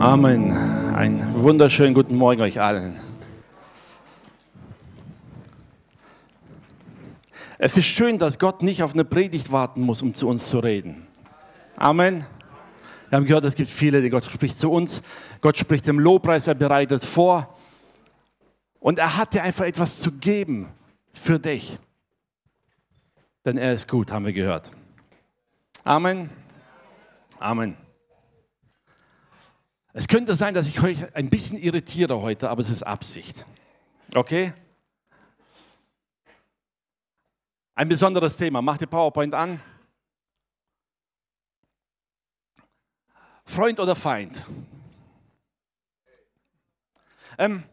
Amen. Einen wunderschönen guten Morgen euch allen. Es ist schön, dass Gott nicht auf eine Predigt warten muss, um zu uns zu reden. Amen. Wir haben gehört, es gibt viele, die Gott spricht zu uns. Gott spricht im Lobpreis, er bereitet vor. Und er hat dir einfach etwas zu geben für dich. Denn er ist gut, haben wir gehört. Amen. Amen. Es könnte sein, dass ich euch ein bisschen irritiere heute, aber es ist Absicht. Okay? Ein besonderes Thema. Mach die PowerPoint an. Freund oder Feind? Ähm,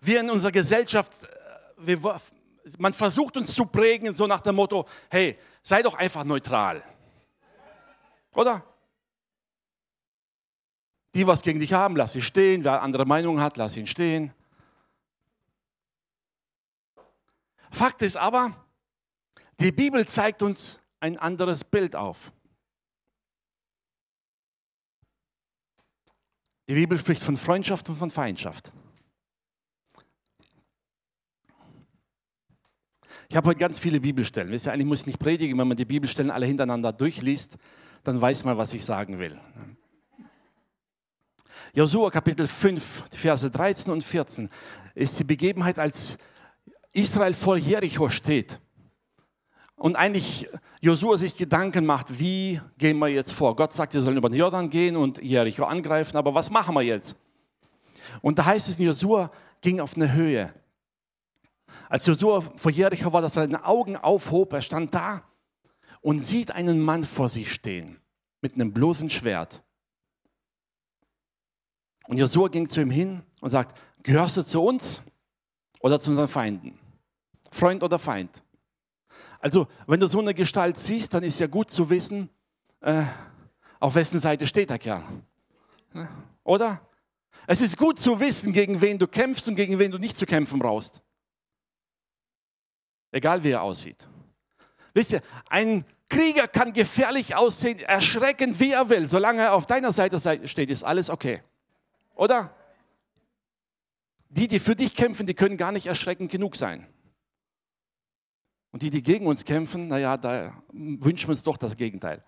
wir in unserer Gesellschaft, äh, wir, man versucht uns zu prägen, so nach dem Motto, hey, sei doch einfach neutral. Oder? Die, was gegen dich haben, lass sie stehen. Wer andere Meinung hat, lass ihn stehen. Fakt ist aber, die Bibel zeigt uns ein anderes Bild auf. Die Bibel spricht von Freundschaft und von Feindschaft. Ich habe heute ganz viele Bibelstellen. Wisst eigentlich muss ich nicht predigen, wenn man die Bibelstellen alle hintereinander durchliest, dann weiß man, was ich sagen will. Josua Kapitel 5, Verse 13 und 14 ist die Begebenheit, als Israel vor Jericho steht. Und eigentlich Josua sich Gedanken macht, wie gehen wir jetzt vor? Gott sagt, wir sollen über den Jordan gehen und Jericho angreifen, aber was machen wir jetzt? Und da heißt es, Josua ging auf eine Höhe. Als Josua vor Jericho war, dass er seine Augen aufhob, er stand da und sieht einen Mann vor sich stehen mit einem bloßen Schwert. Und Josua ging zu ihm hin und sagt, gehörst du zu uns oder zu unseren Feinden? Freund oder Feind? Also, wenn du so eine Gestalt siehst, dann ist ja gut zu wissen, äh, auf wessen Seite steht der Kerl. Oder? Es ist gut zu wissen, gegen wen du kämpfst und gegen wen du nicht zu kämpfen brauchst. Egal wie er aussieht. Wisst ihr, ein Krieger kann gefährlich aussehen, erschreckend wie er will. Solange er auf deiner Seite steht, ist alles okay. Oder? Die, die für dich kämpfen, die können gar nicht erschreckend genug sein. Und die, die gegen uns kämpfen, naja, da wünschen wir uns doch das Gegenteil.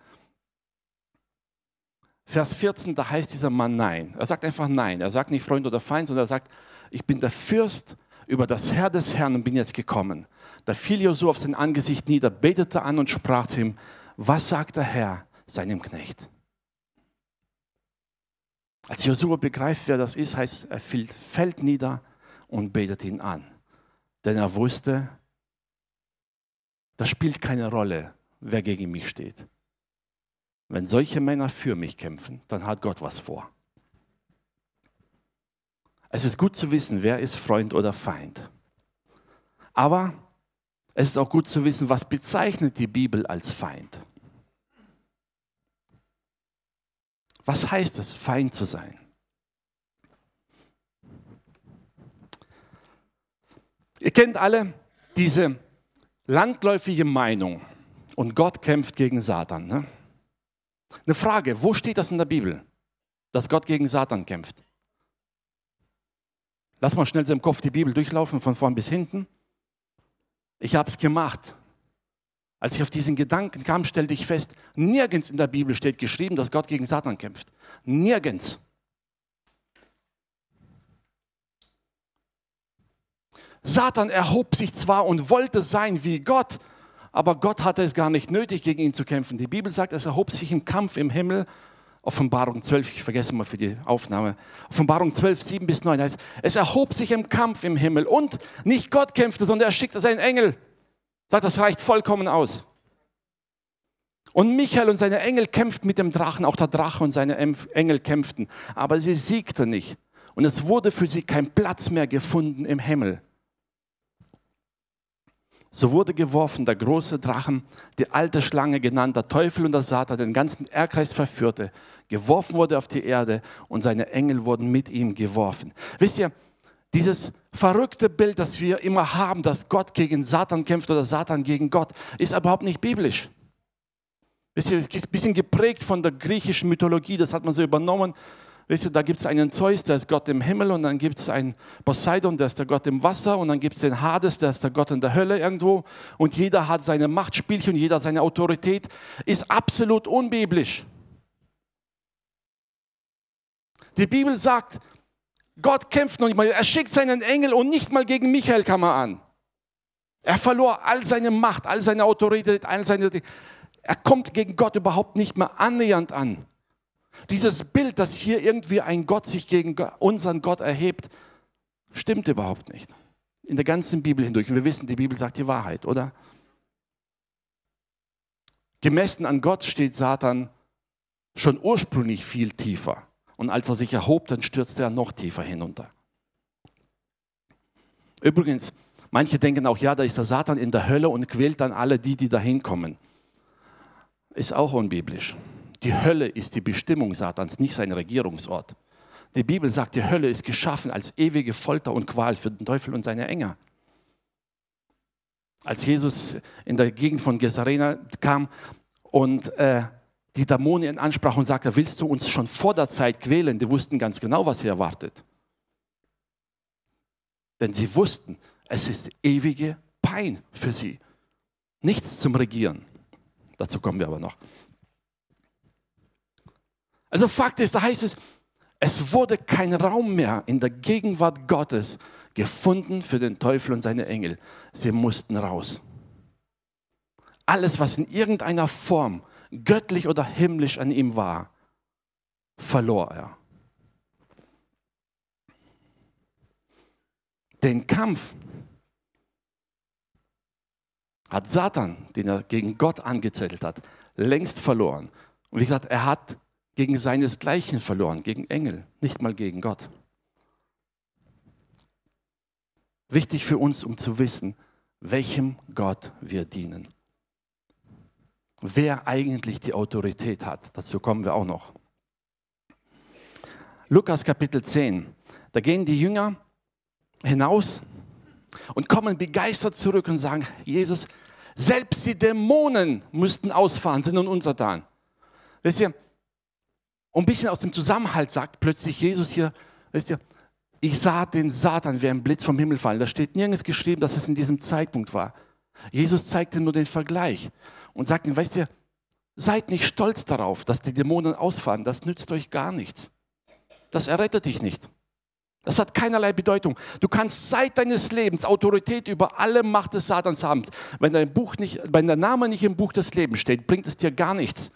Vers 14, da heißt dieser Mann Nein. Er sagt einfach Nein. Er sagt nicht Freund oder Feind, sondern er sagt, ich bin der Fürst über das Herr des Herrn und bin jetzt gekommen. Da fiel Josua auf sein Angesicht nieder, betete an und sprach zu ihm, was sagt der Herr seinem Knecht? Als Josua begreift, wer das ist, heißt, er fällt nieder und betet ihn an. Denn er wusste, das spielt keine Rolle, wer gegen mich steht. Wenn solche Männer für mich kämpfen, dann hat Gott was vor. Es ist gut zu wissen, wer ist Freund oder Feind. Aber es ist auch gut zu wissen, was bezeichnet die Bibel als Feind. Was heißt es, Feind zu sein? Ihr kennt alle diese landläufige Meinung und Gott kämpft gegen Satan. Ne? Eine Frage, wo steht das in der Bibel, dass Gott gegen Satan kämpft? Lass mal schnell so im Kopf die Bibel durchlaufen, von vorn bis hinten. Ich habe es gemacht. Als ich auf diesen Gedanken kam, stellte ich fest, nirgends in der Bibel steht geschrieben, dass Gott gegen Satan kämpft. Nirgends. Satan erhob sich zwar und wollte sein wie Gott, aber Gott hatte es gar nicht nötig, gegen ihn zu kämpfen. Die Bibel sagt, es erhob sich im Kampf im Himmel. Offenbarung 12, ich vergesse mal für die Aufnahme. Offenbarung 12, 7 bis 9 heißt, es erhob sich im Kampf im Himmel und nicht Gott kämpfte, sondern er schickte seinen Engel. Sagt, das reicht vollkommen aus. Und Michael und seine Engel kämpften mit dem Drachen, auch der Drache und seine Engel kämpften, aber sie siegten nicht. Und es wurde für sie kein Platz mehr gefunden im Himmel. So wurde geworfen der große Drachen, die alte Schlange genannt, der Teufel und der Satan, den ganzen Erdkreis verführte, geworfen wurde auf die Erde und seine Engel wurden mit ihm geworfen. Wisst ihr, dieses verrückte Bild, das wir immer haben, dass Gott gegen Satan kämpft oder Satan gegen Gott, ist überhaupt nicht biblisch. Wisst ihr, es ist ein bisschen geprägt von der griechischen Mythologie, das hat man so übernommen. Wisst ihr, da gibt es einen Zeus, der ist Gott im Himmel und dann gibt es einen Poseidon, der ist der Gott im Wasser und dann gibt es den Hades, der ist der Gott in der Hölle irgendwo und jeder hat seine Machtspielchen jeder seine Autorität. Ist absolut unbiblisch. Die Bibel sagt, Gott kämpft noch nicht mal. Er schickt seinen Engel und nicht mal gegen Michael kam er an. Er verlor all seine Macht, all seine Autorität, all seine. Er kommt gegen Gott überhaupt nicht mehr annähernd an. Dieses Bild, dass hier irgendwie ein Gott sich gegen unseren Gott erhebt, stimmt überhaupt nicht. In der ganzen Bibel hindurch. Und wir wissen, die Bibel sagt die Wahrheit, oder? Gemessen an Gott steht Satan schon ursprünglich viel tiefer. Und als er sich erhob, dann stürzte er noch tiefer hinunter. Übrigens, manche denken auch, ja, da ist der Satan in der Hölle und quält dann alle die, die da hinkommen. Ist auch unbiblisch. Die Hölle ist die Bestimmung Satans, nicht sein Regierungsort. Die Bibel sagt, die Hölle ist geschaffen als ewige Folter und Qual für den Teufel und seine Engel. Als Jesus in der Gegend von Gesarena kam und äh, die Dämonen ansprach und sagte, willst du uns schon vor der Zeit quälen? Die wussten ganz genau, was sie erwartet. Denn sie wussten, es ist ewige Pein für sie. Nichts zum Regieren. Dazu kommen wir aber noch. Also Fakt ist, da heißt es, es wurde kein Raum mehr in der Gegenwart Gottes gefunden für den Teufel und seine Engel. Sie mussten raus. Alles, was in irgendeiner Form göttlich oder himmlisch an ihm war, verlor er. Den Kampf hat Satan, den er gegen Gott angezettelt hat, längst verloren. Und wie gesagt, er hat gegen seinesgleichen verloren, gegen Engel, nicht mal gegen Gott. Wichtig für uns, um zu wissen, welchem Gott wir dienen wer eigentlich die Autorität hat. Dazu kommen wir auch noch. Lukas Kapitel 10. Da gehen die Jünger hinaus und kommen begeistert zurück und sagen, Jesus, selbst die Dämonen müssten ausfahren, sind nun untertan. Wisst ihr, ein bisschen aus dem Zusammenhalt sagt plötzlich Jesus hier, wisst ihr, ich sah den Satan wie ein Blitz vom Himmel fallen. Da steht nirgends geschrieben, dass es in diesem Zeitpunkt war. Jesus zeigte nur den Vergleich und sagt ihnen, weißt ihr, seid nicht stolz darauf, dass die Dämonen ausfahren. Das nützt euch gar nichts. Das errettet dich nicht. Das hat keinerlei Bedeutung. Du kannst seit deines Lebens Autorität über alle Macht des Satans haben. Wenn dein Buch nicht, wenn der Name nicht im Buch des Lebens steht, bringt es dir gar nichts.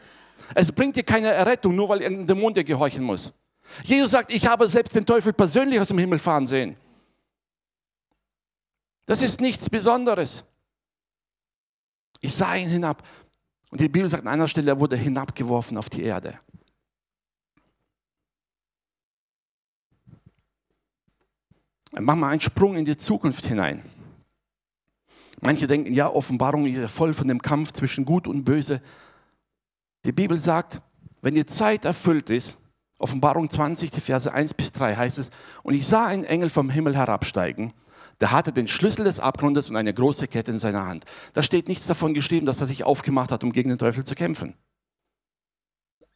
Es bringt dir keine Errettung, nur weil irgendein Dämon dir gehorchen muss. Jesus sagt, ich habe selbst den Teufel persönlich aus dem Himmel fahren sehen. Das ist nichts Besonderes. Ich sah ihn hinab. Und die Bibel sagt an einer Stelle, er wurde hinabgeworfen auf die Erde. Machen wir einen Sprung in die Zukunft hinein. Manche denken, ja, Offenbarung ist voll von dem Kampf zwischen Gut und Böse. Die Bibel sagt, wenn die Zeit erfüllt ist, Offenbarung 20, die Verse 1 bis 3 heißt es, und ich sah einen Engel vom Himmel herabsteigen der hatte den Schlüssel des Abgrundes und eine große Kette in seiner Hand. Da steht nichts davon geschrieben, dass er sich aufgemacht hat, um gegen den Teufel zu kämpfen.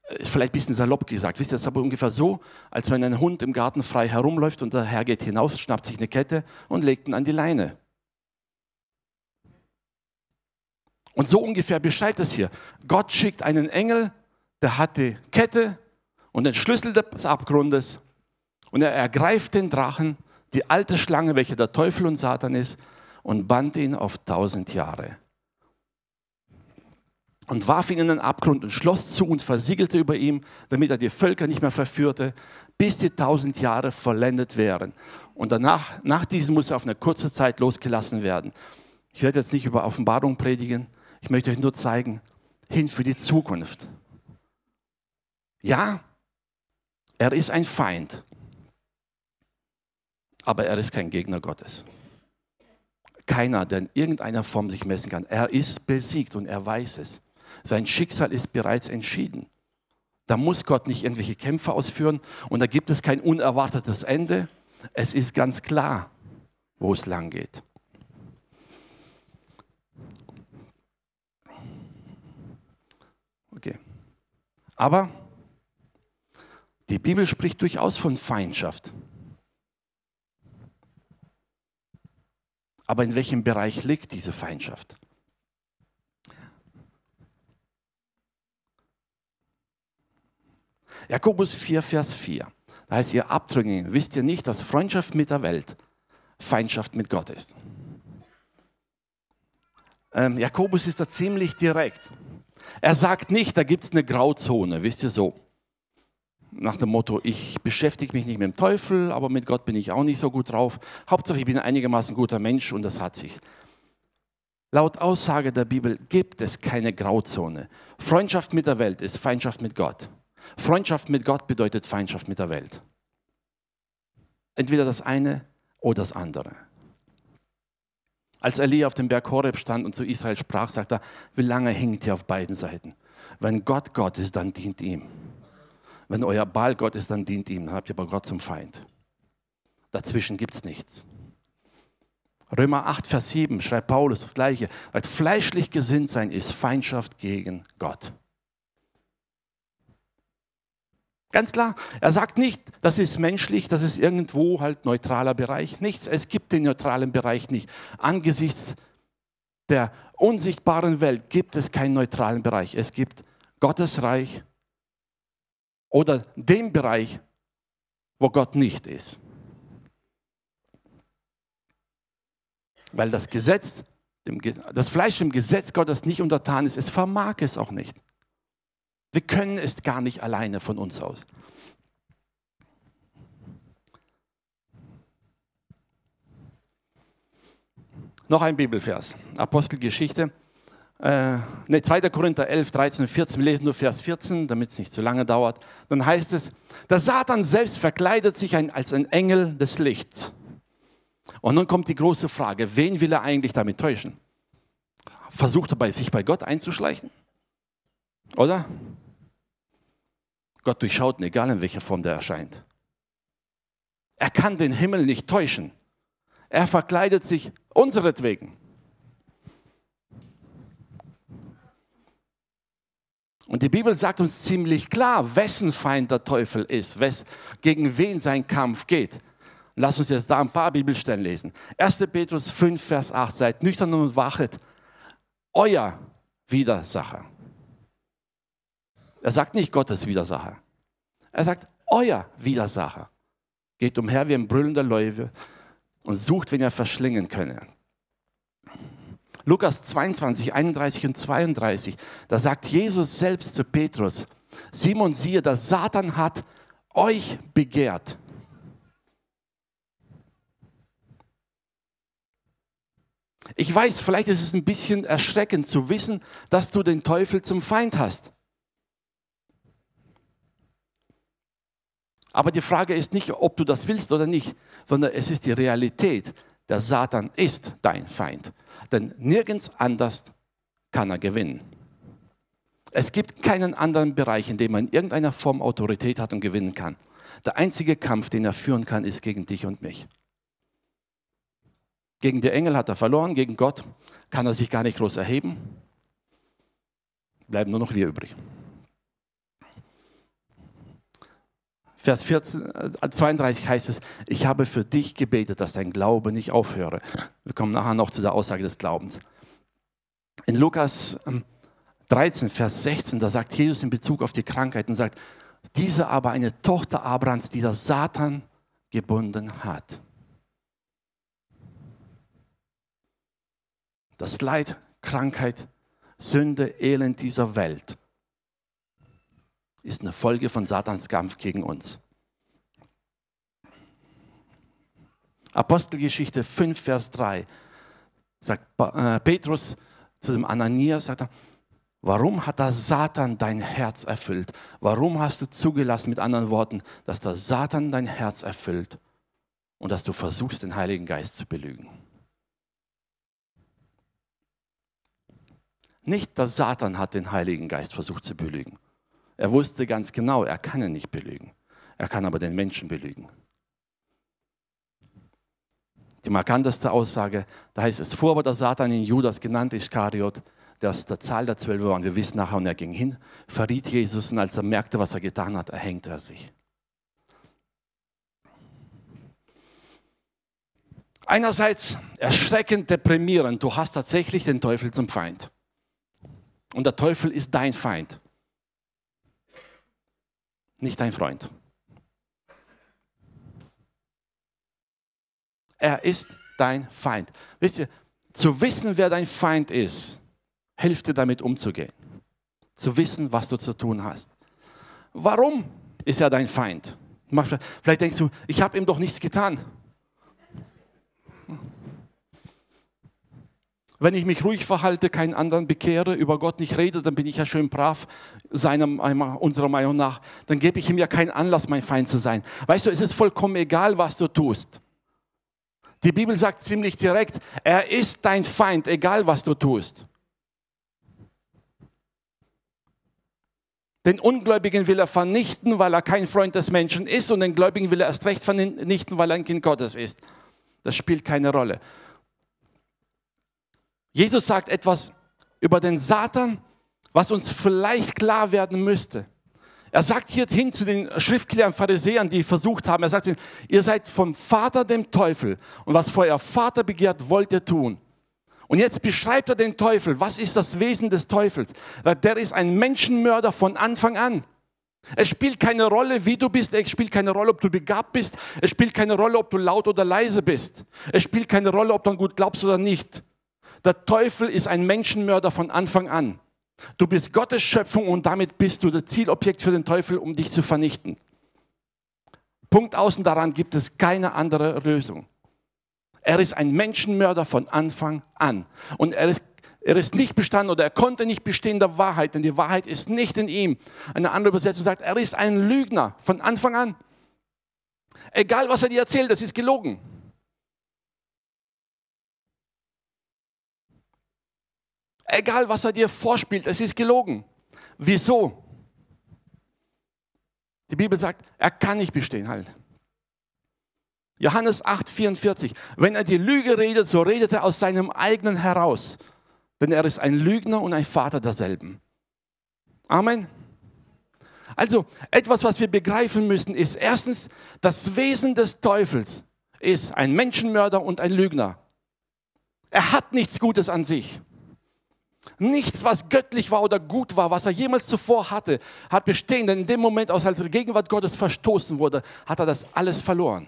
Ist vielleicht ein bisschen salopp gesagt. Wisst ihr, das ist aber ungefähr so, als wenn ein Hund im Garten frei herumläuft und der Herr geht hinaus, schnappt sich eine Kette und legt ihn an die Leine. Und so ungefähr beschreibt es hier. Gott schickt einen Engel, der hat die Kette und den Schlüssel des Abgrundes und er ergreift den Drachen die alte Schlange, welche der Teufel und Satan ist, und band ihn auf tausend Jahre. Und warf ihn in den Abgrund und schloss zu und versiegelte über ihm, damit er die Völker nicht mehr verführte, bis die tausend Jahre vollendet wären. Und danach, nach diesem muss er auf eine kurze Zeit losgelassen werden. Ich werde jetzt nicht über Offenbarung predigen, ich möchte euch nur zeigen, hin für die Zukunft. Ja, er ist ein Feind aber er ist kein Gegner Gottes. Keiner, der in irgendeiner Form sich messen kann. Er ist besiegt und er weiß es. Sein Schicksal ist bereits entschieden. Da muss Gott nicht irgendwelche Kämpfe ausführen und da gibt es kein unerwartetes Ende. Es ist ganz klar, wo es lang geht. Okay. Aber Die Bibel spricht durchaus von Feindschaft. Aber in welchem Bereich liegt diese Feindschaft? Jakobus 4, Vers 4. Da heißt ihr Abtrünnigen, wisst ihr nicht, dass Freundschaft mit der Welt Feindschaft mit Gott ist? Ähm, Jakobus ist da ziemlich direkt. Er sagt nicht, da gibt es eine Grauzone, wisst ihr so. Nach dem Motto, ich beschäftige mich nicht mit dem Teufel, aber mit Gott bin ich auch nicht so gut drauf. Hauptsache, ich bin ein einigermaßen guter Mensch und das hat sich. Laut Aussage der Bibel gibt es keine Grauzone. Freundschaft mit der Welt ist Feindschaft mit Gott. Freundschaft mit Gott bedeutet Feindschaft mit der Welt. Entweder das eine oder das andere. Als Elia auf dem Berg Horeb stand und zu Israel sprach, sagt er, wie lange hängt ihr auf beiden Seiten? Wenn Gott Gott ist, dann dient ihm. Wenn euer Baal Gott ist, dann dient ihm. Dann habt ihr aber Gott zum Feind. Dazwischen gibt es nichts. Römer 8, Vers 7 schreibt Paulus das Gleiche. Weil fleischlich gesinnt sein ist Feindschaft gegen Gott. Ganz klar, er sagt nicht, das ist menschlich, das ist irgendwo halt neutraler Bereich. Nichts, es gibt den neutralen Bereich nicht. Angesichts der unsichtbaren Welt gibt es keinen neutralen Bereich. Es gibt Gottes Reich oder den Bereich, wo Gott nicht ist. Weil das Gesetz, das Fleisch im Gesetz Gottes nicht untertan ist, es vermag es auch nicht. Wir können es gar nicht alleine von uns aus. Noch ein Bibelvers, Apostelgeschichte. Äh, ne, 2. Korinther 11, 13 und 14. Wir lesen nur Vers 14, damit es nicht zu lange dauert. Dann heißt es, der Satan selbst verkleidet sich ein, als ein Engel des Lichts. Und nun kommt die große Frage, wen will er eigentlich damit täuschen? Versucht er bei, sich bei Gott einzuschleichen? Oder? Gott durchschaut ihn, egal in welcher Form der erscheint. Er kann den Himmel nicht täuschen. Er verkleidet sich unseretwegen. Und die Bibel sagt uns ziemlich klar, wessen Feind der Teufel ist, gegen wen sein Kampf geht. Lass uns jetzt da ein paar Bibelstellen lesen. 1. Petrus 5, Vers 8, seid nüchtern und wachet, euer Widersacher. Er sagt nicht Gottes Widersacher. Er sagt, euer Widersacher geht umher wie ein brüllender Löwe und sucht, wen er verschlingen könne. Lukas 22, 31 und 32, da sagt Jesus selbst zu Petrus, Simon, siehe, der Satan hat euch begehrt. Ich weiß, vielleicht ist es ein bisschen erschreckend zu wissen, dass du den Teufel zum Feind hast. Aber die Frage ist nicht, ob du das willst oder nicht, sondern es ist die Realität. Der Satan ist dein Feind. Denn nirgends anders kann er gewinnen. Es gibt keinen anderen Bereich, in dem man in irgendeiner Form Autorität hat und gewinnen kann. Der einzige Kampf, den er führen kann, ist gegen dich und mich. Gegen die Engel hat er verloren, gegen Gott kann er sich gar nicht groß erheben. Bleiben nur noch wir übrig. Vers 14, 32 äh, heißt es, ich habe für dich gebetet, dass dein Glaube nicht aufhöre. Wir kommen nachher noch zu der Aussage des Glaubens. In Lukas 13, ähm, Vers 16, da sagt Jesus in Bezug auf die Krankheit und sagt, diese aber eine Tochter Abrahams, die der Satan gebunden hat. Das Leid, Krankheit, Sünde, Elend dieser Welt ist eine Folge von Satans Kampf gegen uns. Apostelgeschichte 5, Vers 3 sagt äh, Petrus zu dem Ananias, sagt er, warum hat der Satan dein Herz erfüllt? Warum hast du zugelassen, mit anderen Worten, dass der Satan dein Herz erfüllt und dass du versuchst, den Heiligen Geist zu belügen? Nicht der Satan hat den Heiligen Geist versucht zu belügen. Er wusste ganz genau, er kann ihn nicht belügen. Er kann aber den Menschen belügen. Die markanteste Aussage, da heißt es, fuhr aber der Satan in Judas, genannt Iskariot, der aus der Zahl der Zwölf war. Und wir wissen nachher, und er ging hin, verriet Jesus und als er merkte, was er getan hat, erhängte er sich. Einerseits erschreckend deprimierend, du hast tatsächlich den Teufel zum Feind. Und der Teufel ist dein Feind nicht dein Freund. Er ist dein Feind. Wisst ihr, zu wissen, wer dein Feind ist, hilft dir damit umzugehen. Zu wissen, was du zu tun hast. Warum ist er dein Feind? Vielleicht denkst du, ich habe ihm doch nichts getan. Wenn ich mich ruhig verhalte, keinen anderen bekehre, über Gott nicht rede, dann bin ich ja schön brav, seiner, unserer Meinung nach. Dann gebe ich ihm ja keinen Anlass, mein Feind zu sein. Weißt du, es ist vollkommen egal, was du tust. Die Bibel sagt ziemlich direkt, er ist dein Feind, egal was du tust. Den Ungläubigen will er vernichten, weil er kein Freund des Menschen ist und den Gläubigen will er erst recht vernichten, weil er ein Kind Gottes ist. Das spielt keine Rolle. Jesus sagt etwas über den Satan, was uns vielleicht klar werden müsste. Er sagt hier hin zu den Schriftklärern, Pharisäern, die versucht haben, er sagt ihnen, ihr seid vom Vater dem Teufel und was vor euer Vater begehrt, wollt ihr tun. Und jetzt beschreibt er den Teufel. Was ist das Wesen des Teufels? Der ist ein Menschenmörder von Anfang an. Es spielt keine Rolle, wie du bist. Es spielt keine Rolle, ob du begabt bist. Es spielt keine Rolle, ob du laut oder leise bist. Es spielt keine Rolle, ob du an gut glaubst oder nicht. Der Teufel ist ein Menschenmörder von Anfang an. Du bist Gottes Schöpfung und damit bist du das Zielobjekt für den Teufel, um dich zu vernichten. Punkt außen daran gibt es keine andere Lösung. Er ist ein Menschenmörder von Anfang an. Und er ist, er ist nicht bestanden oder er konnte nicht bestehen der Wahrheit, denn die Wahrheit ist nicht in ihm. Eine andere Übersetzung sagt, er ist ein Lügner von Anfang an. Egal, was er dir erzählt, das ist gelogen. Egal, was er dir vorspielt, es ist gelogen. Wieso? Die Bibel sagt, er kann nicht bestehen halt. Johannes 8, 44. Wenn er die Lüge redet, so redet er aus seinem eigenen heraus. Denn er ist ein Lügner und ein Vater derselben. Amen. Also, etwas, was wir begreifen müssen, ist erstens, das Wesen des Teufels ist ein Menschenmörder und ein Lügner. Er hat nichts Gutes an sich. Nichts, was göttlich war oder gut war, was er jemals zuvor hatte, hat bestehen. Denn in dem Moment, als er Gegenwart Gottes verstoßen wurde, hat er das alles verloren.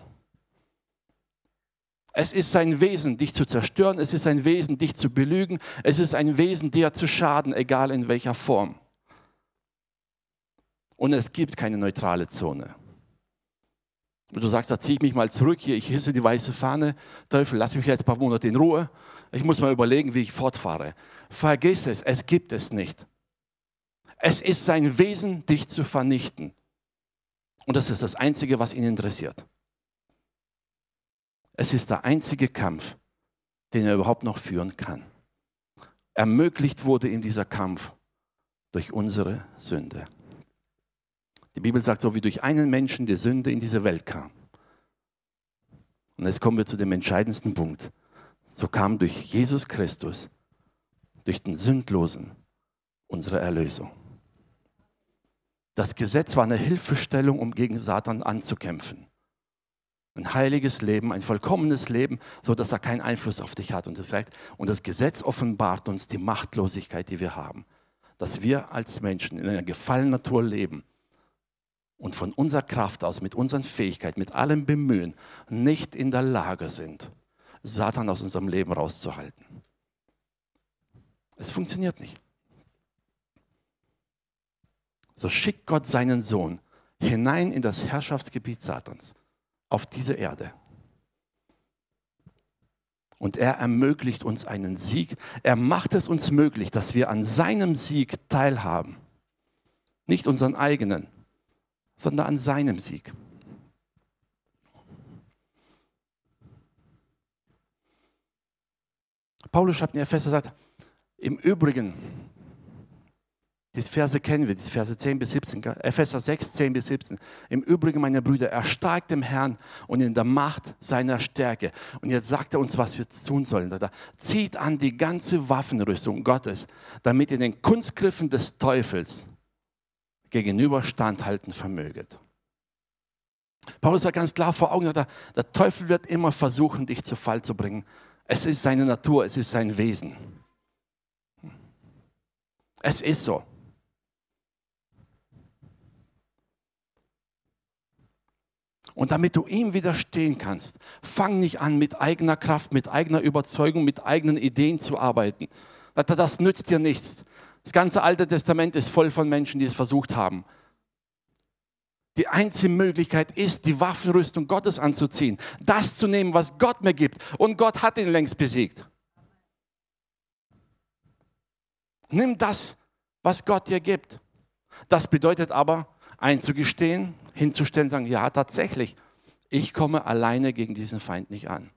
Es ist sein Wesen, dich zu zerstören. Es ist sein Wesen, dich zu belügen. Es ist ein Wesen, dir zu schaden, egal in welcher Form. Und es gibt keine neutrale Zone. Und du sagst, da ziehe ich mich mal zurück hier, ich hisse die weiße Fahne. Teufel, lass mich jetzt ein paar Monate in Ruhe. Ich muss mal überlegen, wie ich fortfahre. Vergiss es, es gibt es nicht. Es ist sein Wesen, dich zu vernichten. Und das ist das Einzige, was ihn interessiert. Es ist der einzige Kampf, den er überhaupt noch führen kann. Ermöglicht wurde ihm dieser Kampf durch unsere Sünde. Die Bibel sagt, so wie durch einen Menschen die Sünde in diese Welt kam. Und jetzt kommen wir zu dem entscheidendsten Punkt. So kam durch Jesus Christus, durch den Sündlosen, unsere Erlösung. Das Gesetz war eine Hilfestellung, um gegen Satan anzukämpfen. Ein heiliges Leben, ein vollkommenes Leben, so dass er keinen Einfluss auf dich hat. Und das, sagt, und das Gesetz offenbart uns die Machtlosigkeit, die wir haben. Dass wir als Menschen in einer gefallenen Natur leben und von unserer Kraft aus, mit unseren Fähigkeiten, mit allem Bemühen nicht in der Lage sind, Satan aus unserem Leben rauszuhalten. Es funktioniert nicht. So schickt Gott seinen Sohn hinein in das Herrschaftsgebiet Satans auf diese Erde. Und er ermöglicht uns einen Sieg. Er macht es uns möglich, dass wir an seinem Sieg teilhaben. Nicht unseren eigenen, sondern an seinem Sieg. Paulus schreibt in Epheser, sagt, im Übrigen, die Verse kennen wir, die Verse 10 bis 17, Epheser 6, 10 bis 17. Im Übrigen, meine Brüder, erstarkt im Herrn und in der Macht seiner Stärke. Und jetzt sagt er uns, was wir tun sollen. Da zieht an die ganze Waffenrüstung Gottes, damit ihr den Kunstgriffen des Teufels gegenüber standhalten vermöget. Paulus sagt ganz klar vor Augen, der Teufel wird immer versuchen, dich zu Fall zu bringen. Es ist seine Natur, es ist sein Wesen. Es ist so. Und damit du ihm widerstehen kannst, fang nicht an, mit eigener Kraft, mit eigener Überzeugung, mit eigenen Ideen zu arbeiten. Das nützt dir nichts. Das ganze Alte Testament ist voll von Menschen, die es versucht haben. Die einzige Möglichkeit ist, die Waffenrüstung Gottes anzuziehen, das zu nehmen, was Gott mir gibt. Und Gott hat ihn längst besiegt. Nimm das, was Gott dir gibt. Das bedeutet aber, einzugestehen, hinzustellen, sagen, ja, tatsächlich, ich komme alleine gegen diesen Feind nicht an.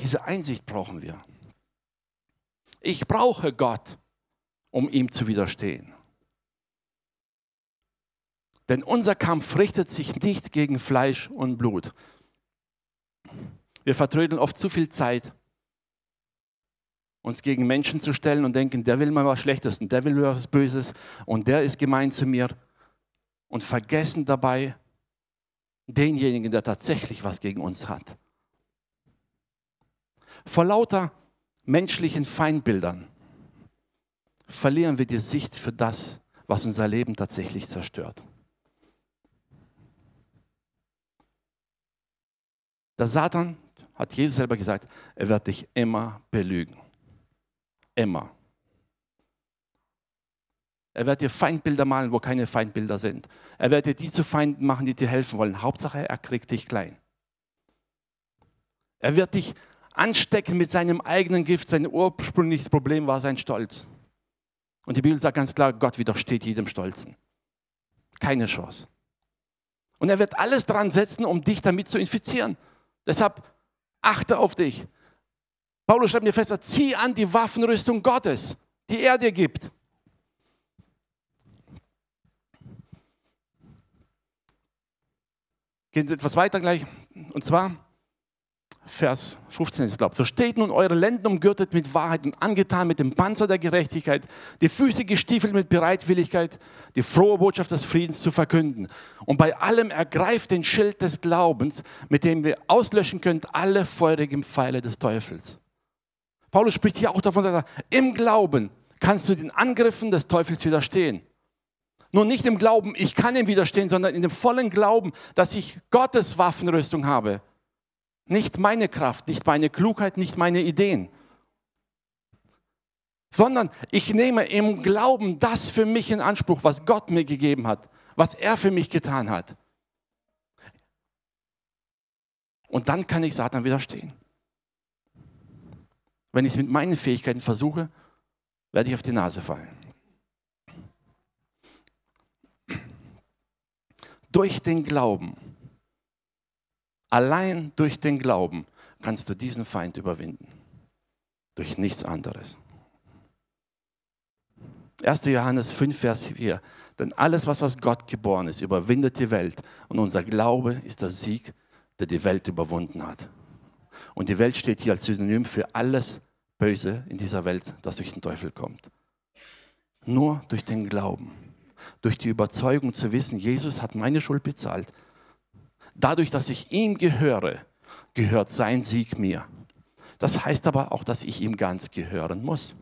Diese Einsicht brauchen wir. Ich brauche Gott, um ihm zu widerstehen. Denn unser Kampf richtet sich nicht gegen Fleisch und Blut. Wir vertrödeln oft zu viel Zeit, uns gegen Menschen zu stellen und denken, der will mal was Schlechtes und der will mir was Böses und der ist gemein zu mir und vergessen dabei denjenigen, der tatsächlich was gegen uns hat. Vor lauter menschlichen Feindbildern verlieren wir die Sicht für das, was unser Leben tatsächlich zerstört. Der Satan, hat Jesus selber gesagt, er wird dich immer belügen. Immer. Er wird dir Feindbilder malen, wo keine Feindbilder sind. Er wird dir die zu Feinden machen, die dir helfen wollen. Hauptsache, er kriegt dich klein. Er wird dich anstecken mit seinem eigenen Gift. Sein ursprüngliches Problem war sein Stolz. Und die Bibel sagt ganz klar, Gott widersteht jedem Stolzen. Keine Chance. Und er wird alles dran setzen, um dich damit zu infizieren. Deshalb achte auf dich. Paulus schreibt mir fest, zieh an die Waffenrüstung Gottes, die er dir gibt. Gehen Sie etwas weiter gleich. Und zwar Vers 15 ist glaube ich. So steht nun eure Lenden umgürtet mit Wahrheit und angetan mit dem Panzer der Gerechtigkeit, die Füße gestiefelt mit Bereitwilligkeit, die frohe Botschaft des Friedens zu verkünden. Und bei allem ergreift den Schild des Glaubens, mit dem wir auslöschen könnt alle feurigen Pfeile des Teufels. Paulus spricht hier auch davon, dass er, im Glauben kannst du den Angriffen des Teufels widerstehen. Nur nicht im Glauben, ich kann ihm widerstehen, sondern in dem vollen Glauben, dass ich Gottes Waffenrüstung habe. Nicht meine Kraft, nicht meine Klugheit, nicht meine Ideen. Sondern ich nehme im Glauben das für mich in Anspruch, was Gott mir gegeben hat, was er für mich getan hat. Und dann kann ich Satan widerstehen. Wenn ich es mit meinen Fähigkeiten versuche, werde ich auf die Nase fallen. durch den Glauben, allein durch den Glauben kannst du diesen Feind überwinden. Durch nichts anderes. 1. Johannes 5, Vers 4. Denn alles, was aus Gott geboren ist, überwindet die Welt. Und unser Glaube ist der Sieg, der die Welt überwunden hat. Und die Welt steht hier als Synonym für alles Böse in dieser Welt, das durch den Teufel kommt. Nur durch den Glauben durch die Überzeugung zu wissen, Jesus hat meine Schuld bezahlt. Dadurch, dass ich ihm gehöre, gehört sein Sieg mir. Das heißt aber auch, dass ich ihm ganz gehören muss.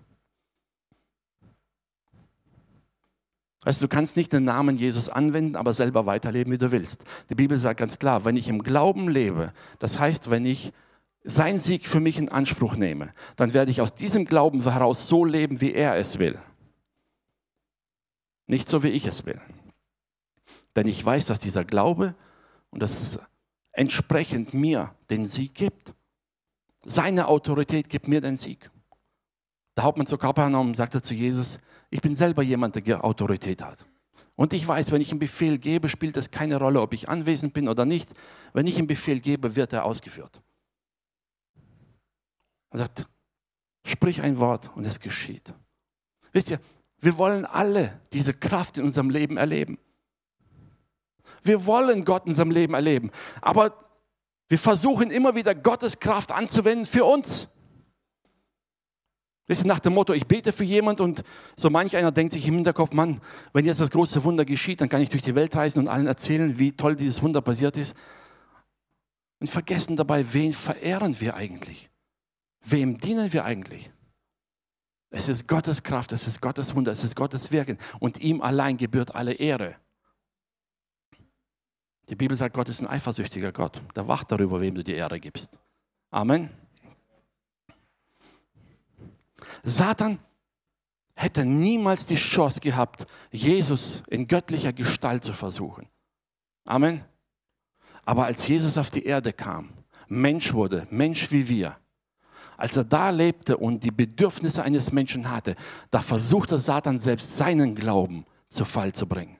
Weißt du, du kannst nicht den Namen Jesus anwenden, aber selber weiterleben, wie du willst. Die Bibel sagt ganz klar, wenn ich im Glauben lebe, das heißt, wenn ich sein Sieg für mich in Anspruch nehme, dann werde ich aus diesem Glauben heraus so leben, wie er es will. Nicht so, wie ich es will. Denn ich weiß, dass dieser Glaube und dass es entsprechend mir den Sieg gibt. Seine Autorität gibt mir den Sieg. Der Hauptmann zu Kapernaum sagte zu Jesus, ich bin selber jemand, der Autorität hat. Und ich weiß, wenn ich einen Befehl gebe, spielt es keine Rolle, ob ich anwesend bin oder nicht. Wenn ich einen Befehl gebe, wird er ausgeführt. Er sagt, sprich ein Wort und es geschieht. Wisst ihr, wir wollen alle diese Kraft in unserem Leben erleben. Wir wollen Gott in unserem Leben erleben. Aber wir versuchen immer wieder Gottes Kraft anzuwenden für uns. Ist nach dem Motto, ich bete für jemand und so manch einer denkt sich im Hinterkopf, Mann, wenn jetzt das große Wunder geschieht, dann kann ich durch die Welt reisen und allen erzählen, wie toll dieses Wunder passiert ist. Und vergessen dabei, wen verehren wir eigentlich? Wem dienen wir eigentlich? Es ist Gottes Kraft, es ist Gottes Wunder, es ist Gottes Wirken und ihm allein gebührt alle Ehre. Die Bibel sagt, Gott ist ein eifersüchtiger Gott. Der wacht darüber, wem du die Ehre gibst. Amen. Satan hätte niemals die Chance gehabt, Jesus in göttlicher Gestalt zu versuchen. Amen. Aber als Jesus auf die Erde kam, Mensch wurde, Mensch wie wir, als er da lebte und die Bedürfnisse eines Menschen hatte, da versuchte Satan selbst seinen Glauben zu Fall zu bringen.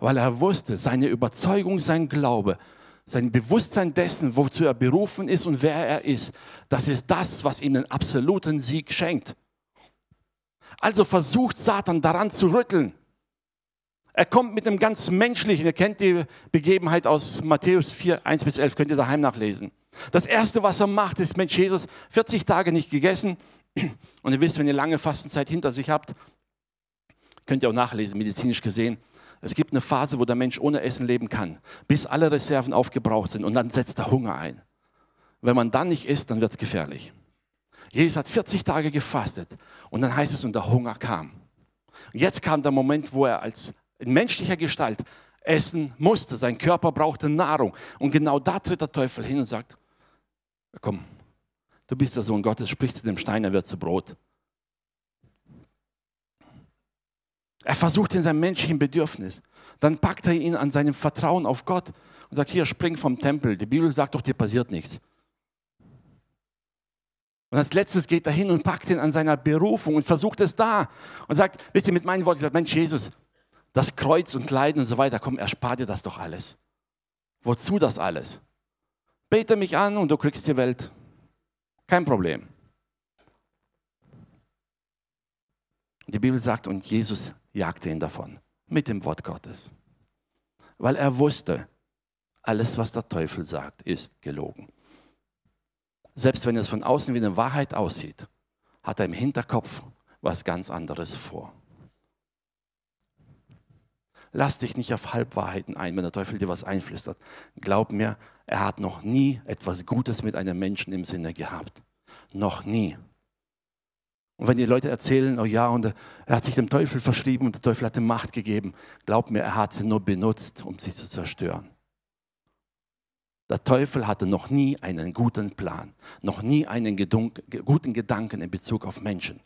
Weil er wusste, seine Überzeugung, sein Glaube, sein Bewusstsein dessen, wozu er berufen ist und wer er ist, das ist das, was ihm den absoluten Sieg schenkt. Also versucht Satan daran zu rütteln. Er kommt mit einem ganz menschlichen, ihr kennt die Begebenheit aus Matthäus 4, 1 bis 11, könnt ihr daheim nachlesen. Das Erste, was er macht, ist, Mensch, Jesus, 40 Tage nicht gegessen. Und ihr wisst, wenn ihr lange Fastenzeit hinter sich habt, könnt ihr auch nachlesen, medizinisch gesehen. Es gibt eine Phase, wo der Mensch ohne Essen leben kann, bis alle Reserven aufgebraucht sind und dann setzt der Hunger ein. Wenn man dann nicht isst, dann wird es gefährlich. Jesus hat 40 Tage gefastet und dann heißt es, und der Hunger kam. Jetzt kam der Moment, wo er als in menschlicher Gestalt essen musste. Sein Körper brauchte Nahrung. Und genau da tritt der Teufel hin und sagt, komm, du bist der Sohn Gottes, sprich zu dem Stein, er wird zu Brot. Er versucht in seinem menschlichen Bedürfnis. Dann packt er ihn an seinem Vertrauen auf Gott und sagt, hier, spring vom Tempel. Die Bibel sagt doch, dir passiert nichts. Und als letztes geht er hin und packt ihn an seiner Berufung und versucht es da und sagt, wisst ihr, mit meinen Worten, sagt, Mensch, Jesus, das Kreuz und Leiden und so weiter, komm, erspar dir das doch alles. Wozu das alles? Bete mich an und du kriegst die Welt. Kein Problem. Die Bibel sagt, und Jesus jagte ihn davon mit dem Wort Gottes. Weil er wusste, alles, was der Teufel sagt, ist gelogen. Selbst wenn es von außen wie eine Wahrheit aussieht, hat er im Hinterkopf was ganz anderes vor. Lass dich nicht auf Halbwahrheiten ein, wenn der Teufel dir was einflüstert. Glaub mir, er hat noch nie etwas Gutes mit einem Menschen im Sinne gehabt. Noch nie. Und wenn die Leute erzählen, oh ja, und er hat sich dem Teufel verschrieben und der Teufel hat ihm Macht gegeben, glaub mir, er hat sie nur benutzt, um sie zu zerstören. Der Teufel hatte noch nie einen guten Plan, noch nie einen guten Gedanken in Bezug auf Menschen.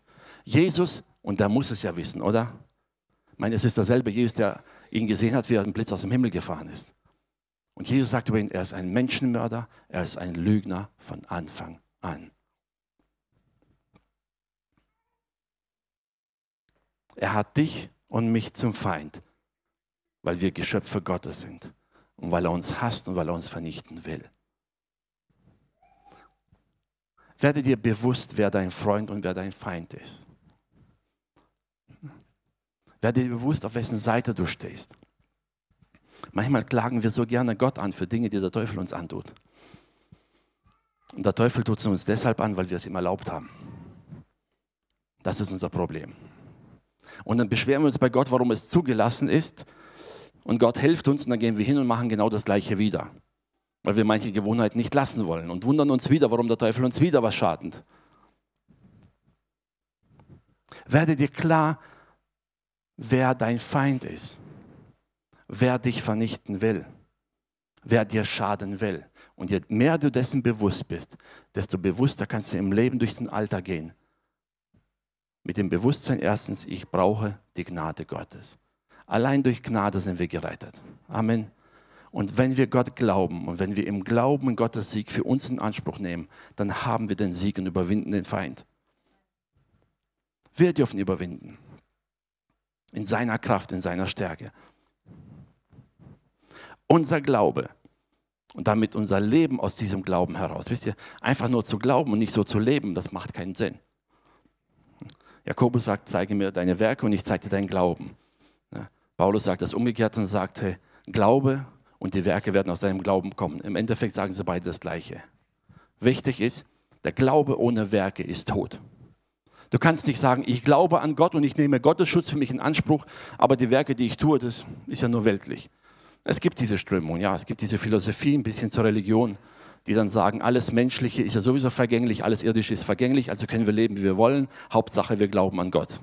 Jesus, und der muss es ja wissen, oder? Ich meine, es ist derselbe Jesus, der ihn gesehen hat, wie er ein Blitz aus dem Himmel gefahren ist. Und Jesus sagt über ihn, er ist ein Menschenmörder, er ist ein Lügner von Anfang an. Er hat dich und mich zum Feind, weil wir Geschöpfe Gottes sind und weil er uns hasst und weil er uns vernichten will. Werde dir bewusst, wer dein Freund und wer dein Feind ist. Werde dir bewusst, auf wessen Seite du stehst. Manchmal klagen wir so gerne Gott an für Dinge, die der Teufel uns antut. Und der Teufel tut es uns deshalb an, weil wir es ihm erlaubt haben. Das ist unser Problem. Und dann beschweren wir uns bei Gott, warum es zugelassen ist. Und Gott hilft uns und dann gehen wir hin und machen genau das Gleiche wieder. Weil wir manche Gewohnheiten nicht lassen wollen und wundern uns wieder, warum der Teufel uns wieder was schadet. Werde dir klar, wer dein Feind ist, wer dich vernichten will, wer dir schaden will. Und je mehr du dessen bewusst bist, desto bewusster kannst du im Leben durch den Alter gehen. Mit dem Bewusstsein erstens, ich brauche die Gnade Gottes. Allein durch Gnade sind wir gerettet. Amen. Und wenn wir Gott glauben und wenn wir im Glauben Gottes Sieg für uns in Anspruch nehmen, dann haben wir den Sieg und überwinden den Feind. Wir dürfen überwinden in seiner Kraft, in seiner Stärke. Unser Glaube und damit unser Leben aus diesem Glauben heraus. Wisst ihr, einfach nur zu glauben und nicht so zu leben, das macht keinen Sinn. Jakobus sagt, zeige mir deine Werke und ich zeige dir deinen Glauben. Paulus sagt das umgekehrt und sagt, hey, Glaube und die Werke werden aus deinem Glauben kommen. Im Endeffekt sagen sie beide das Gleiche. Wichtig ist, der Glaube ohne Werke ist tot. Du kannst nicht sagen, ich glaube an Gott und ich nehme Gottes Schutz für mich in Anspruch, aber die Werke, die ich tue, das ist ja nur weltlich. Es gibt diese Strömung, ja, es gibt diese Philosophie, ein bisschen zur Religion, die dann sagen, alles Menschliche ist ja sowieso vergänglich, alles Irdische ist vergänglich, also können wir leben, wie wir wollen. Hauptsache, wir glauben an Gott.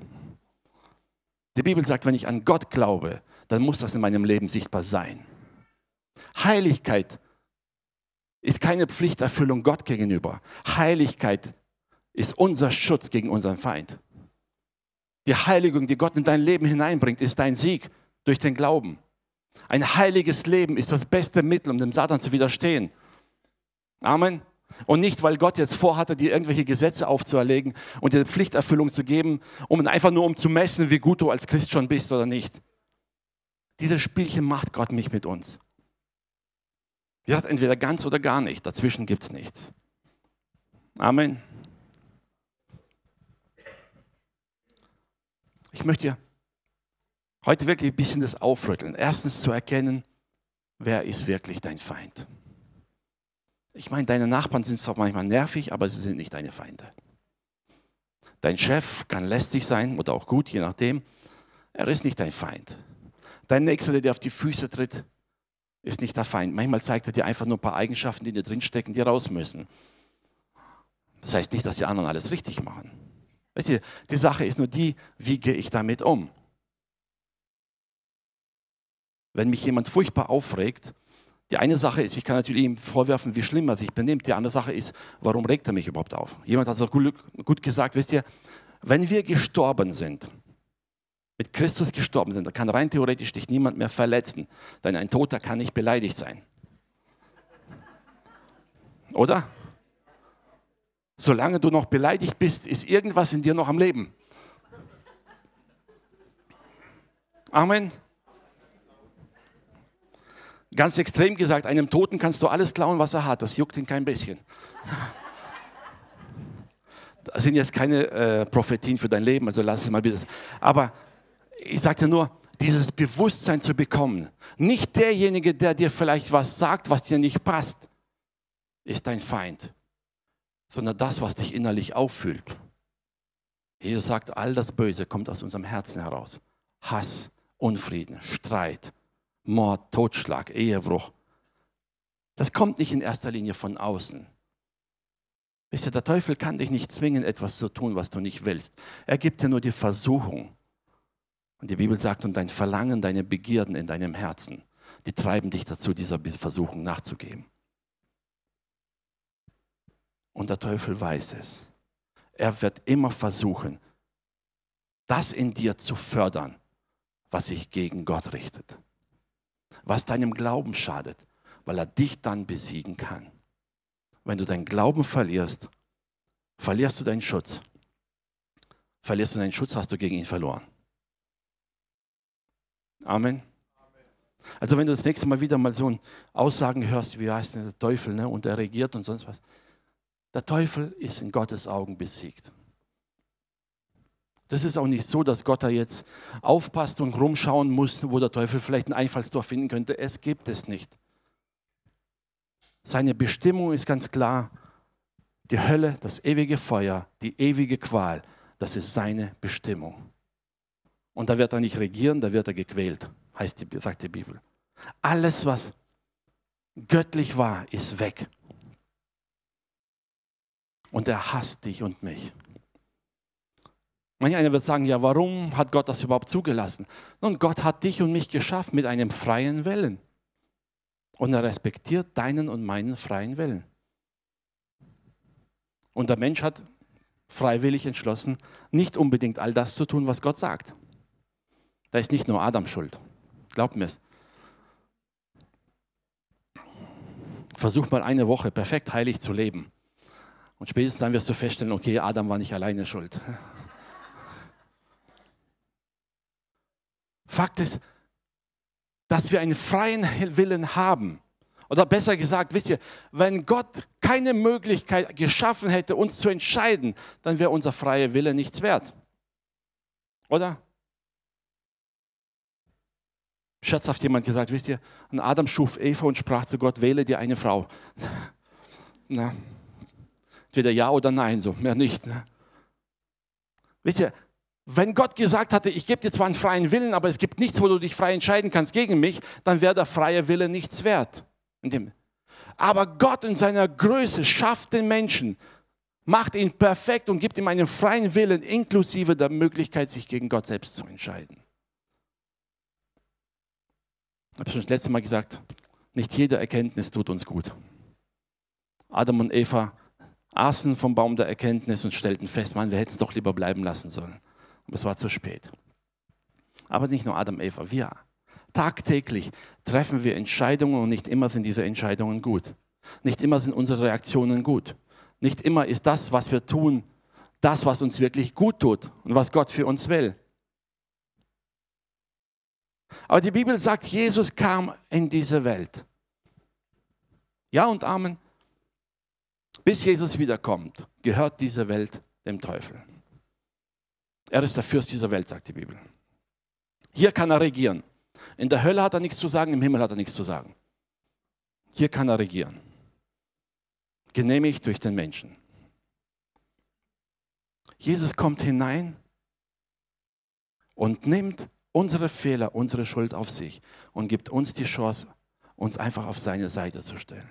Die Bibel sagt, wenn ich an Gott glaube, dann muss das in meinem Leben sichtbar sein. Heiligkeit ist keine Pflichterfüllung Gott gegenüber. Heiligkeit ist unser Schutz gegen unseren Feind. Die Heiligung, die Gott in dein Leben hineinbringt, ist dein Sieg durch den Glauben. Ein heiliges Leben ist das beste Mittel, um dem Satan zu widerstehen. Amen. Und nicht, weil Gott jetzt vorhatte, dir irgendwelche Gesetze aufzuerlegen und dir Pflichterfüllung zu geben, um einfach nur um zu messen, wie gut du als Christ schon bist oder nicht. Dieses Spielchen macht Gott nicht mit uns. Er sagt entweder ganz oder gar nicht. Dazwischen gibt es nichts. Amen. Ich möchte heute wirklich ein bisschen das aufrütteln. Erstens zu erkennen, wer ist wirklich dein Feind. Ich meine, deine Nachbarn sind zwar manchmal nervig, aber sie sind nicht deine Feinde. Dein Chef kann lästig sein oder auch gut, je nachdem. Er ist nicht dein Feind. Dein Nächster, der dir auf die Füße tritt, ist nicht der Feind. Manchmal zeigt er dir einfach nur ein paar Eigenschaften, die in dir drinstecken, die raus müssen. Das heißt nicht, dass die anderen alles richtig machen. Weißt du, die Sache ist nur die, wie gehe ich damit um? Wenn mich jemand furchtbar aufregt, die eine Sache ist, ich kann natürlich ihm vorwerfen, wie schlimm er sich benimmt. Die andere Sache ist, warum regt er mich überhaupt auf? Jemand hat es auch gut gesagt, wisst ihr, wenn wir gestorben sind, mit Christus gestorben sind, da kann rein theoretisch dich niemand mehr verletzen, denn ein Toter kann nicht beleidigt sein. Oder? Solange du noch beleidigt bist, ist irgendwas in dir noch am Leben. Amen. Ganz extrem gesagt, einem Toten kannst du alles klauen, was er hat. Das juckt ihn kein bisschen. Das sind jetzt keine äh, Prophetien für dein Leben, also lass es mal bitte. Aber ich sagte nur, dieses Bewusstsein zu bekommen. Nicht derjenige, der dir vielleicht was sagt, was dir nicht passt, ist dein Feind, sondern das, was dich innerlich auffühlt. Jesus sagt, all das Böse kommt aus unserem Herzen heraus. Hass, Unfrieden, Streit, Mord, Totschlag, Ehebruch. Das kommt nicht in erster Linie von außen. Wisst ihr, der Teufel kann dich nicht zwingen, etwas zu tun, was du nicht willst. Er gibt dir nur die Versuchung. Und die Bibel sagt, und dein Verlangen, deine Begierden in deinem Herzen, die treiben dich dazu, dieser Versuchung nachzugeben. Und der Teufel weiß es. Er wird immer versuchen, das in dir zu fördern, was sich gegen Gott richtet was deinem Glauben schadet, weil er dich dann besiegen kann. Wenn du deinen Glauben verlierst, verlierst du deinen Schutz. Verlierst du deinen Schutz, hast du gegen ihn verloren. Amen. Also wenn du das nächste Mal wieder mal so Aussagen hörst, wie heißt der Teufel, ne, und er regiert und sonst was. Der Teufel ist in Gottes Augen besiegt. Das ist auch nicht so, dass Gott da jetzt aufpasst und rumschauen muss, wo der Teufel vielleicht ein Einfallstor finden könnte. Es gibt es nicht. Seine Bestimmung ist ganz klar. Die Hölle, das ewige Feuer, die ewige Qual, das ist seine Bestimmung. Und da wird er nicht regieren, da wird er gequält, heißt die, sagt die Bibel. Alles, was göttlich war, ist weg. Und er hasst dich und mich. Manch einer wird sagen, ja, warum hat Gott das überhaupt zugelassen? Nun, Gott hat dich und mich geschaffen mit einem freien Willen. Und er respektiert deinen und meinen freien Willen. Und der Mensch hat freiwillig entschlossen, nicht unbedingt all das zu tun, was Gott sagt. Da ist nicht nur Adam schuld. Glaubt mir. Versuch mal eine Woche perfekt heilig zu leben. Und spätestens dann wirst du feststellen, okay, Adam war nicht alleine schuld. Fakt ist, dass wir einen freien Willen haben. Oder besser gesagt, wisst ihr, wenn Gott keine Möglichkeit geschaffen hätte, uns zu entscheiden, dann wäre unser freier Wille nichts wert. Oder? Scherzhaft jemand gesagt, wisst ihr, und Adam schuf Eva und sprach zu Gott, wähle dir eine Frau. Na, entweder ja oder nein, so, mehr nicht. Ne? Wisst ihr, wenn Gott gesagt hatte, ich gebe dir zwar einen freien Willen, aber es gibt nichts, wo du dich frei entscheiden kannst gegen mich, dann wäre der freie Wille nichts wert. Aber Gott in seiner Größe schafft den Menschen, macht ihn perfekt und gibt ihm einen freien Willen inklusive der Möglichkeit, sich gegen Gott selbst zu entscheiden. Ich habe schon das letzte Mal gesagt, nicht jede Erkenntnis tut uns gut. Adam und Eva aßen vom Baum der Erkenntnis und stellten fest, man, wir hätten es doch lieber bleiben lassen sollen. Es war zu spät. Aber nicht nur Adam Eva, wir. Tagtäglich treffen wir Entscheidungen und nicht immer sind diese Entscheidungen gut. Nicht immer sind unsere Reaktionen gut. Nicht immer ist das, was wir tun, das, was uns wirklich gut tut und was Gott für uns will. Aber die Bibel sagt, Jesus kam in diese Welt. Ja und Amen. Bis Jesus wiederkommt, gehört diese Welt dem Teufel. Er ist der Fürst dieser Welt, sagt die Bibel. Hier kann er regieren. In der Hölle hat er nichts zu sagen, im Himmel hat er nichts zu sagen. Hier kann er regieren. Genehmigt durch den Menschen. Jesus kommt hinein und nimmt unsere Fehler, unsere Schuld auf sich und gibt uns die Chance, uns einfach auf seine Seite zu stellen.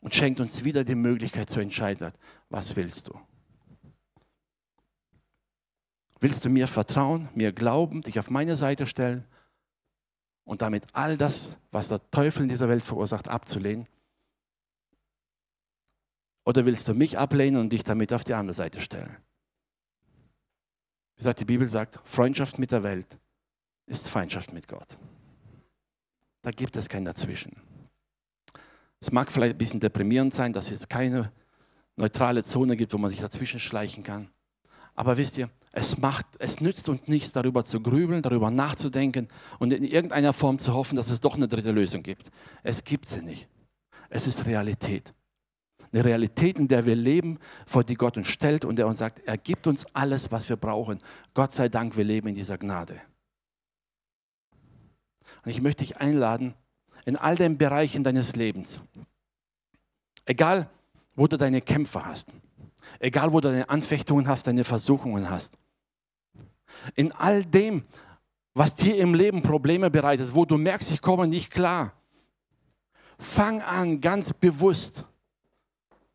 Und schenkt uns wieder die Möglichkeit zu entscheiden, was willst du? Willst du mir vertrauen, mir glauben, dich auf meine Seite stellen und damit all das, was der Teufel in dieser Welt verursacht, abzulehnen? Oder willst du mich ablehnen und dich damit auf die andere Seite stellen? Wie gesagt, die Bibel sagt, Freundschaft mit der Welt ist Feindschaft mit Gott. Da gibt es kein Dazwischen. Es mag vielleicht ein bisschen deprimierend sein, dass es jetzt keine neutrale Zone gibt, wo man sich dazwischen schleichen kann. Aber wisst ihr, es, macht, es nützt uns nichts, darüber zu grübeln, darüber nachzudenken und in irgendeiner Form zu hoffen, dass es doch eine dritte Lösung gibt. Es gibt sie nicht. Es ist Realität. Eine Realität, in der wir leben, vor die Gott uns stellt und der uns sagt, er gibt uns alles, was wir brauchen. Gott sei Dank, wir leben in dieser Gnade. Und ich möchte dich einladen, in all den Bereichen deines Lebens, egal wo du deine Kämpfe hast, egal wo du deine Anfechtungen hast, deine Versuchungen hast, in all dem, was dir im Leben Probleme bereitet, wo du merkst, ich komme nicht klar, fang an ganz bewusst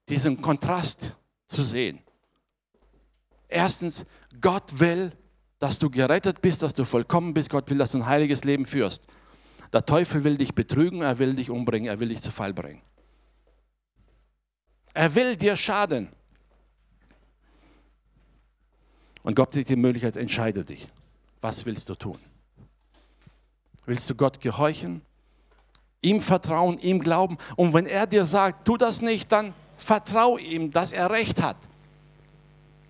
diesen Kontrast zu sehen. Erstens, Gott will, dass du gerettet bist, dass du vollkommen bist. Gott will, dass du ein heiliges Leben führst. Der Teufel will dich betrügen, er will dich umbringen, er will dich zu Fall bringen. Er will dir schaden. Und Gott gibt dir die Möglichkeit, entscheide dich. Was willst du tun? Willst du Gott gehorchen? Ihm vertrauen, ihm glauben? Und wenn er dir sagt, tu das nicht, dann Vertrau ihm, dass er recht hat.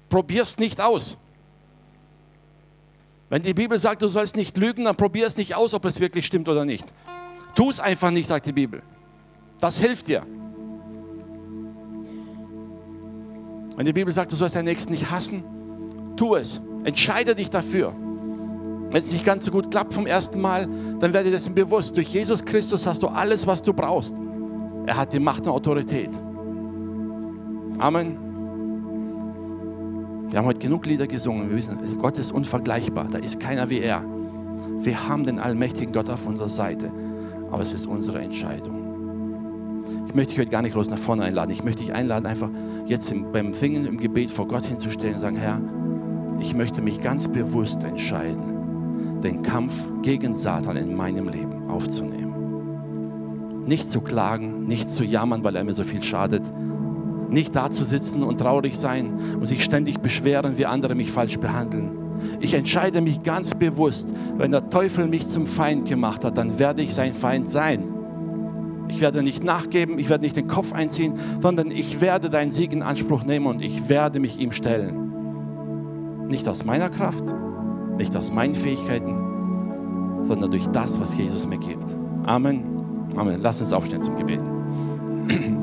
Probier es nicht aus. Wenn die Bibel sagt, du sollst nicht lügen, dann probier es nicht aus, ob es wirklich stimmt oder nicht. Tu es einfach nicht, sagt die Bibel. Das hilft dir. Wenn die Bibel sagt, du sollst deinen Nächsten nicht hassen, tu es. Entscheide dich dafür. Wenn es nicht ganz so gut klappt vom ersten Mal, dann werde dir dessen bewusst. Durch Jesus Christus hast du alles, was du brauchst. Er hat die Macht und Autorität. Amen. Wir haben heute genug Lieder gesungen. Wir wissen, Gott ist unvergleichbar. Da ist keiner wie er. Wir haben den allmächtigen Gott auf unserer Seite. Aber es ist unsere Entscheidung. Ich möchte dich heute gar nicht bloß nach vorne einladen. Ich möchte dich einladen, einfach jetzt im, beim Singen im Gebet vor Gott hinzustellen und sagen, Herr, ich möchte mich ganz bewusst entscheiden, den Kampf gegen Satan in meinem Leben aufzunehmen. Nicht zu klagen, nicht zu jammern, weil er mir so viel schadet, nicht da zu sitzen und traurig sein und sich ständig beschweren, wie andere mich falsch behandeln. Ich entscheide mich ganz bewusst, wenn der Teufel mich zum Feind gemacht hat, dann werde ich sein Feind sein. Ich werde nicht nachgeben, ich werde nicht den Kopf einziehen, sondern ich werde deinen Sieg in Anspruch nehmen und ich werde mich ihm stellen. Nicht aus meiner Kraft, nicht aus meinen Fähigkeiten, sondern durch das, was Jesus mir gibt. Amen. Amen. Lass uns aufstehen zum Gebet.